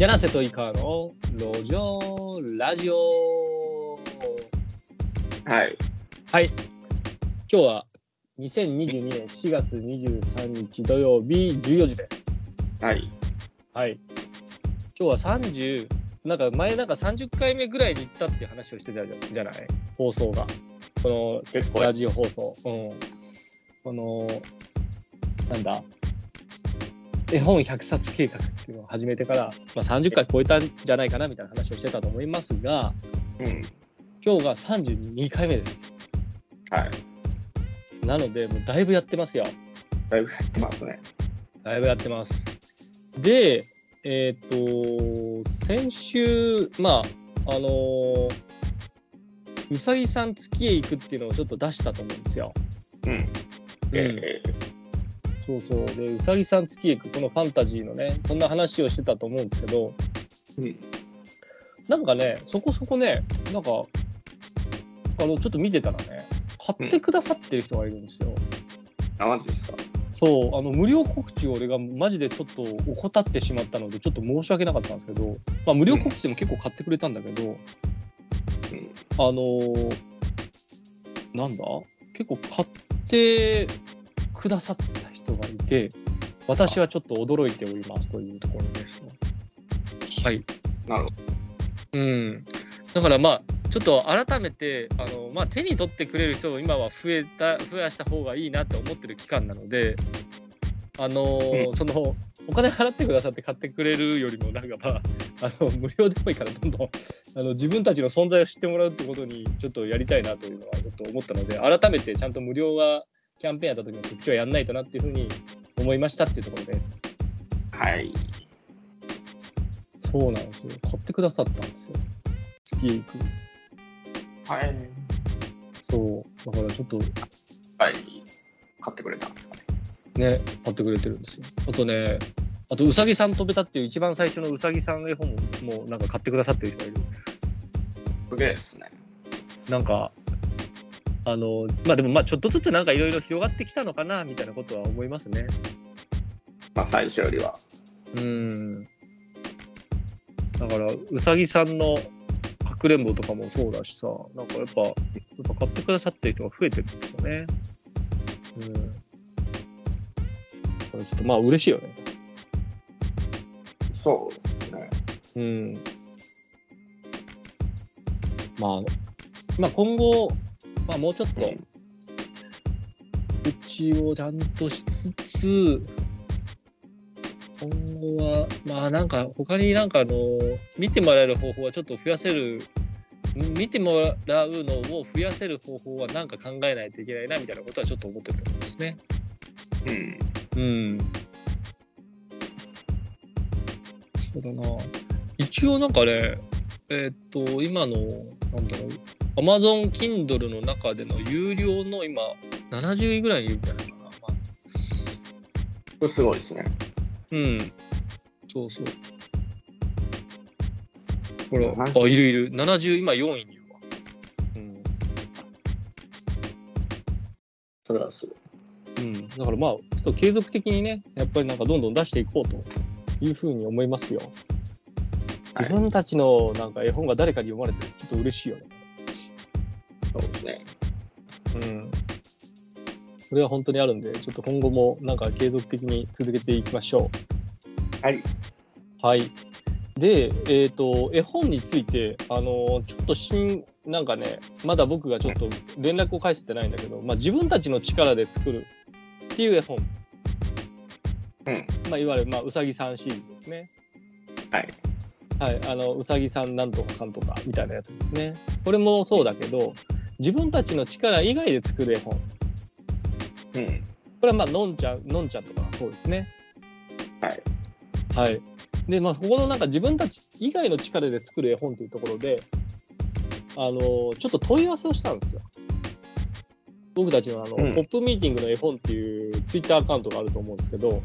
柳瀬と井川の路上ラジオ。はい。はい。今日は2022年4月23日土曜日14時です。はい。はい。今日は30なんか前なんか30回目ぐらいに行ったっていう話をしてたじゃない？放送が。このラジオ放送。うん。このなんだ？絵本100冊計画っていうのを始めてから、まあ、30回超えたんじゃないかなみたいな話をしてたと思いますがうん。今日が32回目ですはい。なのでもうだいぶやってますよだいぶ減ってますね。だいぶやってますでえっ、と先週まああのーうさぎさん月へ行くっていうのをちょっと出したと思うんですよ。うん。うんえそうそう。でうさぎさん月へ行くこのファンタジーのねそんな話をしてたと思うんですけどーうん。なんかねそこそこねなんかあのちょっと見てたらね買ってくださってる人がいるんですよ。あ、マジですか？そう。あの無料告知を俺がマジでちょっと怠ってしまったのでちょっと申し訳なかったんですけど、まあ、無料告知でも結構買ってくれたんだけど、うん。あのーなんだ？結構買ってくださった人がいて私はちょっと驚いておりますというところです。はい。なるほうん、だからまあちょっと改めてあの、まあ、手に取ってくれる人を今は増えた増やした方がいいなって思ってる期間なのであのーうんそのお金払ってくださって買ってくれるよりもなんかまあ あの無料でもいいからどんどんあの自分たちの存在を知ってもらうってことにちょっとやりたいなというのはちょっと思ったので改めてちゃんと無料がキャンペーンやった時の告知はやんないとなっていうふうに思いましたっていうところです。ど。はい。そうなんですよ買ってくださったんですよ月へ行くはい。そうだからちょっとはい。買ってくれたんですかね。ね、買ってくれてるんですよ。あとね、あと、うさぎさん飛べたっていう一番最初のうさぎさん絵本ももうなんか買ってくださってる人がいる。すげえですね。なんか、あの、まあでもまあちょっとずつなんかいろいろ広がってきたのかなみたいなことは思いますね。まあ、最初よりは。うん。だから、うさぎさんのかくれんぼとかもそうだしさ、なんかやっぱ、やっぱ買ってくださってる人が増えてるんですよね。うん。だからちょっとまあ嬉しいよね。そうですね。うん。まあ、まあ今後、まあもうちょっと、うんうちをちゃんとしつつ、今後は、まあなんか他になんかあの、見てもらえる方法はちょっと増やせる、見てもらうのを増やせる方法はなんか考えないといけないなみたいなことはちょっと思ってると思いますね。うん。うん。そうだな。一応なんかね、えーっと、今の、なんだろう、Amazon Kindle の中での有料の今、70位ぐらいにいるんじゃないかな。まあ、すごいですね。うん。そうそう。ほら、あ、70いるいる。70、今4位にいるわ。うん。それはすごい。うん、だからまあ、ちょっと継続的にね、やっぱりなんかどんどん出していこうというふうに思いますよ。はい自分たちのなんか絵本が誰かに読まれてるちょっと嬉しいよね。そうですね。うん。それは本当にあるんで、ちょっと今後もなんか継続的に続けていきましょはい。う。はい。で、えっ、と、絵本について、あのーちょっと新、なんかね、まだ僕がちょっと連絡を返せてないんだけど、まあ自分たちの力で作るっていう絵本。うん。まあ、いわゆる、まあ、うさぎさんシリーズですね。はい。はい、あのうさぎさんなんとかかんとかみたいなやつですね。これもそうだけど、自分たちの力以外で作る絵本。うん。これはまあ、のんちゃん、のんちゃんとかがそうですね。はい。はい。で、まあ、ここのなんか自分たち以外の力で作る絵本というところで、あのちょっと問い合わせをしたんですよ。僕たちのあの、うんポップミーティングの絵本っていうツイッターアカウントがあると思うんですけど、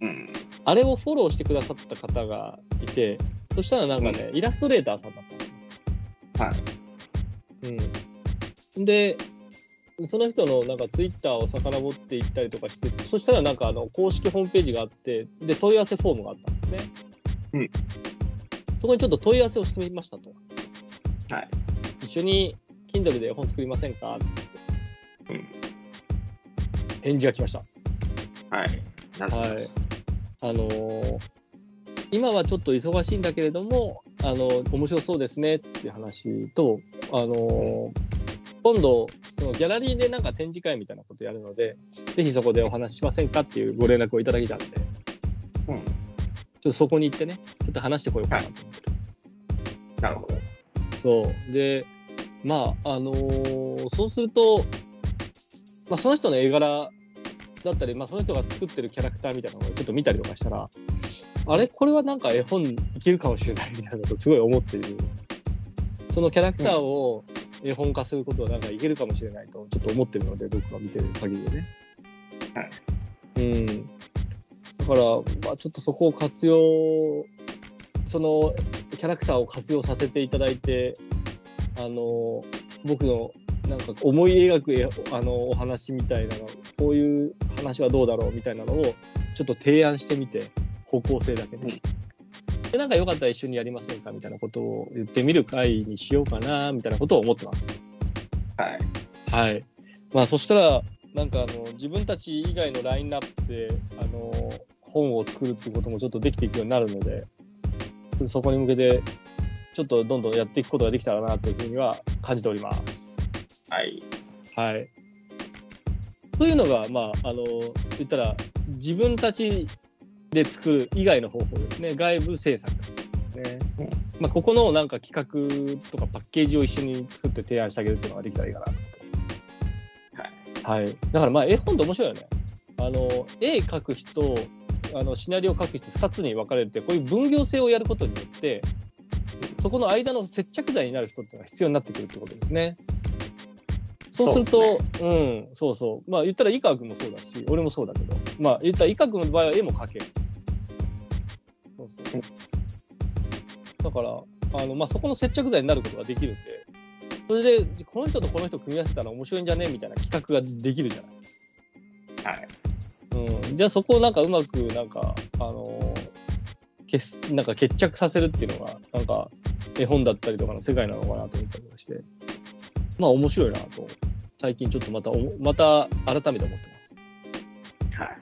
うん。あれをフォローしてくださった方がいて、そしたらなんかね、イラストレーターさんだったんですよ。はい。うん、でその人のなんかツイッターを遡っていったりとかしてそしたらなんかあの公式ホームページがあってで問い合わせフォームがあったんですね。そこにちょっと問い合わせをしてみましたと。はい。一緒に Kindle で絵本作りませんか？ってうん。返事が来ました。はい。はい。あのー今はちょっと忙しいんだけれども、あの面白そうですねっていう話と、あのー今度、そのギャラリーでなんか展示会みたいなことやるので、ぜひそこでお話ししませんかっていうご連絡をいただいたんで、ちょうん。っとそこに行ってね、ちょっと話してこようかなと思ってる。なるほど。そう。で、まあ、あのーそうすると、まあ、その人の絵柄だったり、まあ、その人が作ってるキャラクターみたいなのをちょっと見たりとかしたら、あれ？これはなんか絵本いけるかもしれないみたいなことすごい思っている。そのキャラクターを絵本化することはなんかいけるかもしれないとちょっと思ってるので、僕が見てる限りでね。はい。うん。だから、まあ、ちょっとそこを活用、そのキャラクターを活用させていただいて、あの、僕のなんか思い描く絵あのお話みたいなの、こういう話はどうだろうみたいなのをちょっと提案してみて、方向性だけね。で、なんかよかったら一緒にやりませんかみたいなことを言ってみる会にしようかな、みたいなことを思ってます。はい。はい。まあそしたらなんかあの自分たち以外のラインナップであの本を作るっていうこともちょっとできていくようになるので、そこに向けてちょっとどんどんやっていくことができたらなというふうには感じております。はい。はい。というのがまああの言ったら自分たちで作る以外の方法ですね。外部制作ね。うんまあここのなんか企画とかパッケージを一緒に作って提案してあげるっていうのができたらいいかなと思ってます。はい。はい、だからまあ絵本って面白いよね。あの絵描く人あのシナリオを書く人2つに分かれてこういう分業制をやることによってそこの間の接着剤になる人っていうのが必要になってくるってことですね。そうするとそううんそうそうまあ言ったら井川君もそうだし俺もそうだけどまあ言ったら井川君の場合は絵も描ける。そうそうだからあの、まあ、そこの接着剤になることができるんでそれでこの人とこの人組み合わせたら面白いんじゃね？みたいな企画ができるじゃない。はい。うん、じゃあそこをなんかうまくなんかあのーなんか決着させるっていうのがなんか絵本だったりとかの世界なのかなと思ったりとかしてまあ面白いなと最近ちょっとまたおもまた改めて思ってます。はい。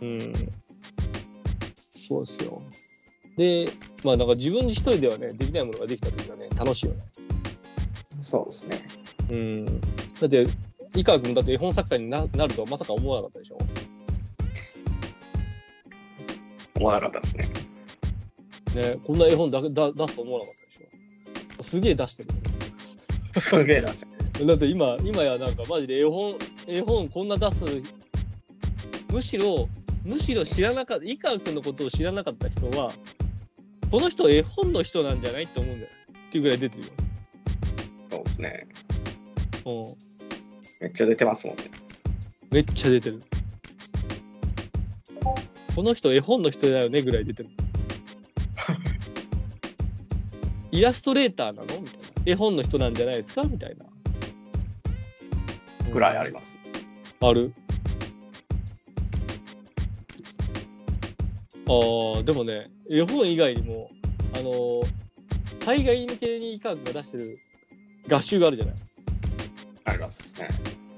うん。そうですよ。でまあなんか自分一人ではねできないものができた時はね楽しいよね。そうですね。うん。だって井川君だって絵本作家にななるとはまさか思わなかったでしょ？思わなかったですね。ねこんな絵本だだ出すと思わなかったでしょ？すげえ出してる。すげえな。だって今、今やなんかマジで絵本、絵本こんな出す、むしろ、むしろ知らなかった、井川君のことを知らなかった人は、この人絵本の人なんじゃないって思うんだよ。っていうぐらい出てるよ。そうですね。うん。めっちゃ出てますもんね。めっちゃ出てる。この人絵本の人だよねぐらい出てる。イラストレーターなの？みたいな。絵本の人なんじゃないですか？みたいな。ぐらいあります。ある？ああ、でもね、絵本以外にも、あのー海外向けに科学が出してる合集があるじゃない。ありますね。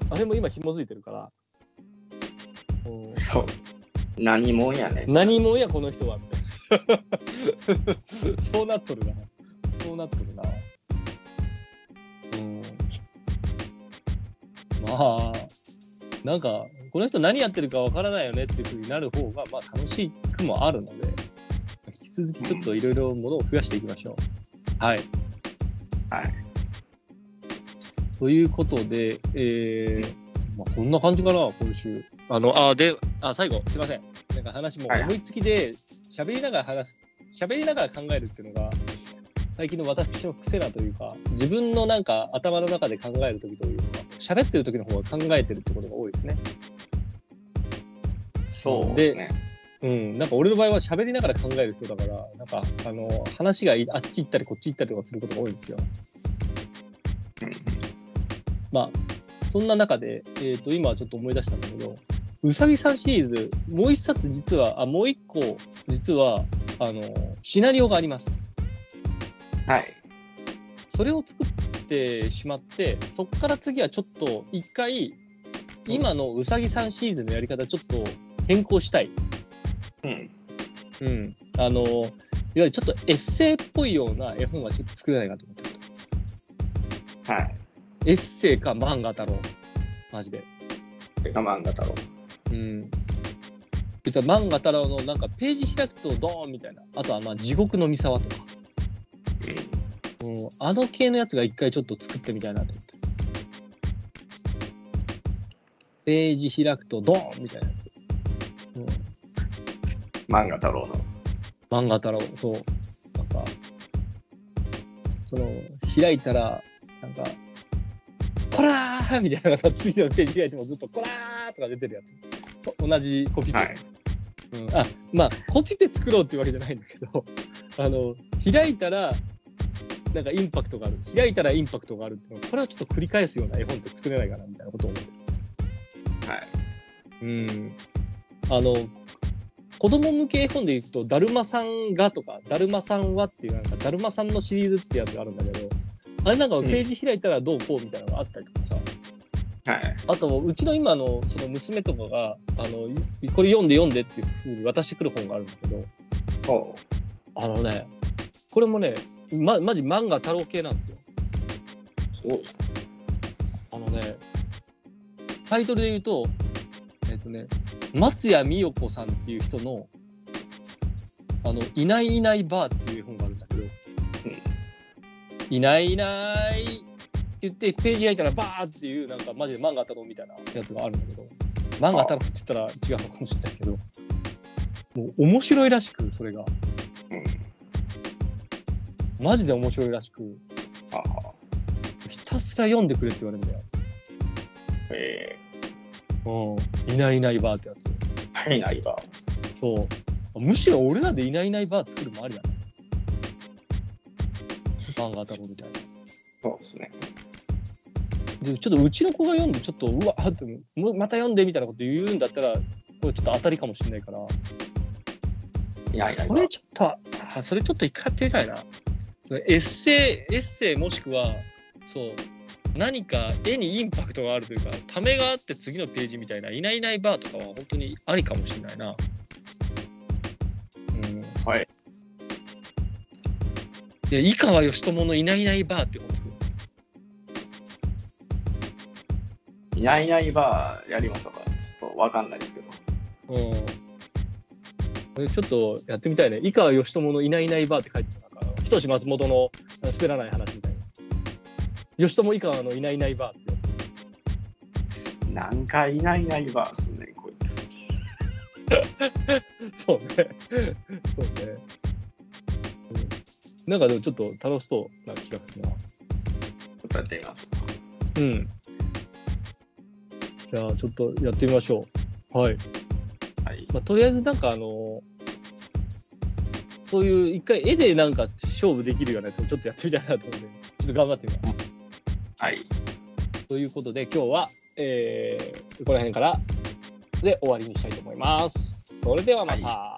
あれも今紐づいてるから。うん。何もんやね。何もやこの人はみたいな そうなっとるなそうなっとるなうんまあなんかこの人何やってるかわからないよねっていうふうになる方がまあ楽しくもあるので引き続きちょっといろいろものを増やしていきましょうはいはい。ということで、えーまあ、こんな感じかな、今週。あの、あ、で、あ、最後、すいません。なんか話もはい思いつきで、喋りながら話す、喋りながら考えるっていうのが、最近の私の癖なというか、自分のなんか頭の中で考えるときというのは、喋ってる時の方が考えてるってことが多いですね。そうですね。うん、なんか俺の場合は喋りながら考える人だから、なんか、あの、話がいあっち行ったりこっち行ったりとかすることが多いんですよ。うんまあ、そんな中で、えっ、と、今ちょっと思い出したんだけど、うさぎさんシリーズ、もう一冊実は、あ、もう一個、実は、あの、シナリオがあります。はい。それを作ってしまってそっから次はちょっと一回今のうさぎさんシリーズのやり方ちょっと変更したい。うん。うん。あの、いわゆるちょっとエッセイっぽいような絵本はちょっと作れないかと思って。はい。エッセイか漫画太郎。マジで。てか漫画太郎。うん。言ったら漫画太郎のなんかページ開くとドーンみたいな。あとはまあ地獄の三沢とか。うん。うん。あの系のやつが一回ちょっと作ってみたいなと思って。ページ開くとドーンみたいなやつ。うん。漫画太郎の。漫画太郎、そう。なんか、その、開いたら、なんか、こらーみたいなのが次のページ開いてもずっとこらーとか出てるやつ。と同じコピペ。はい。うん、あ、まあ、コピペ作ろうっていうわけじゃないんだけど、あの、開いたら、なんかインパクトがある。開いたらインパクトがあるっていうのこれをちょっと繰り返すような絵本って作れないかなみたいなことを思ってる。はい。うん。あの、子供向け絵本で言うと、だるまさんがとか、だるまさんはっていう、なんか、だるまさんのシリーズってやつがあるんだけど、あれなんかページ開いたらどうこうみたいなのがあったりとかさ、はい。あと、うちの今のその娘とかが、あの、いこれ読んで読んでっていうふうに渡してくる本があるんだけど。あのね、これもね、ま、マジ漫画太郎系なんですよ。そう。あのね、タイトルで言うと、とね、松谷美代子さんっていう人の、あの、いないいないばーっていう絵本があるんだけど、いないいないって言って、ページ開いたらバーっていう、なんかマジで漫画太郎みたいなやつがあるんだけど、漫画太郎って言ったら違うのかもしれないけど、もう面白いらしく、それが。うん。マジで面白いらしく。ひたすら読んでくれって言われるんだよ。えうん。いないいないばーってやつ。い、ないわ。そう。むしろ俺らでいないいないバー作るもありだね。漫画太郎みたいな。そうですね。で、ちょっとうちの子が読んで、ちょっと、うわって、もうまた読んでみたいなこと言うんだったら、これちょっと当たりかもしれないから、いないいないそれちょっと、あそれちょっと一回やってみたいな。そのエッセイ、エッセイもしくは、そう、何か絵にインパクトがあるというか、ためがあって次のページみたいな、いないいないバーとかは本当にありかもしれないな。うん。はい。で、井川義友のいないいないバーって本作る。いないいないばーやりましょうか。ちょっとわかんないですけど。うん。これちょっとやってみたいね。井川義友のいないいないバーって書いてある。なんか、ひとし松本のあ滑らない話みたいな。義友井川のいないいないバーってやなんかいないいないばーっすね、こいつ。つ。そうね。そうね。うんなんかでもちょっと楽しそうな気がするな。ちょっとやってみましょうか。うん。じゃあちょっとやってみましょう。はい。はい。まあ、とりあえずなんかあのそういう一回絵でなんか勝負できるようなやつをちょっとやってみたいなと思うんで、ちょっと頑張ってみます。はい。ということで今日は、えーここら辺からで終わりにしたいと思います。それではまた。